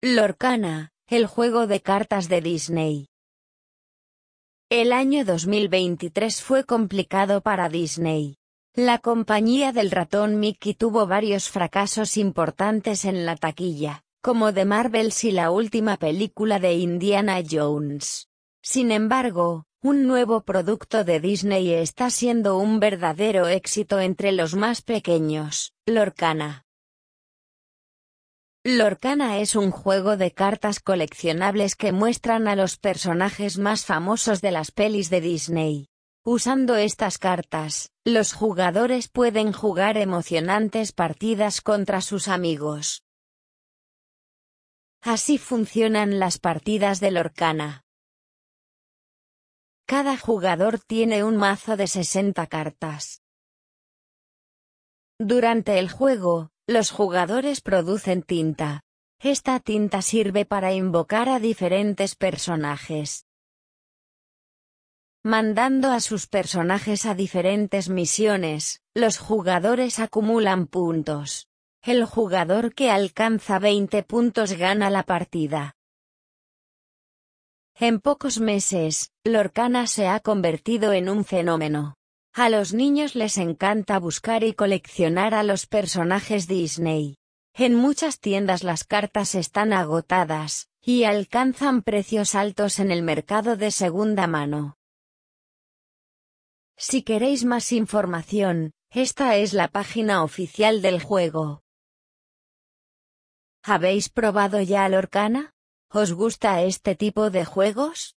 Lorcana, el juego de cartas de Disney. El año 2023 fue complicado para Disney. La compañía del ratón Mickey tuvo varios fracasos importantes en la taquilla, como The Marvels y la última película de Indiana Jones. Sin embargo, un nuevo producto de Disney está siendo un verdadero éxito entre los más pequeños, Lorcana. Lorcana es un juego de cartas coleccionables que muestran a los personajes más famosos de las pelis de Disney. Usando estas cartas, los jugadores pueden jugar emocionantes partidas contra sus amigos. Así funcionan las partidas de Lorcana. Cada jugador tiene un mazo de 60 cartas. Durante el juego, los jugadores producen tinta. Esta tinta sirve para invocar a diferentes personajes. Mandando a sus personajes a diferentes misiones, los jugadores acumulan puntos. El jugador que alcanza 20 puntos gana la partida. En pocos meses, Lorcana se ha convertido en un fenómeno. A los niños les encanta buscar y coleccionar a los personajes Disney. En muchas tiendas las cartas están agotadas, y alcanzan precios altos en el mercado de segunda mano. Si queréis más información, esta es la página oficial del juego. ¿Habéis probado ya Lorcana? ¿Os gusta este tipo de juegos?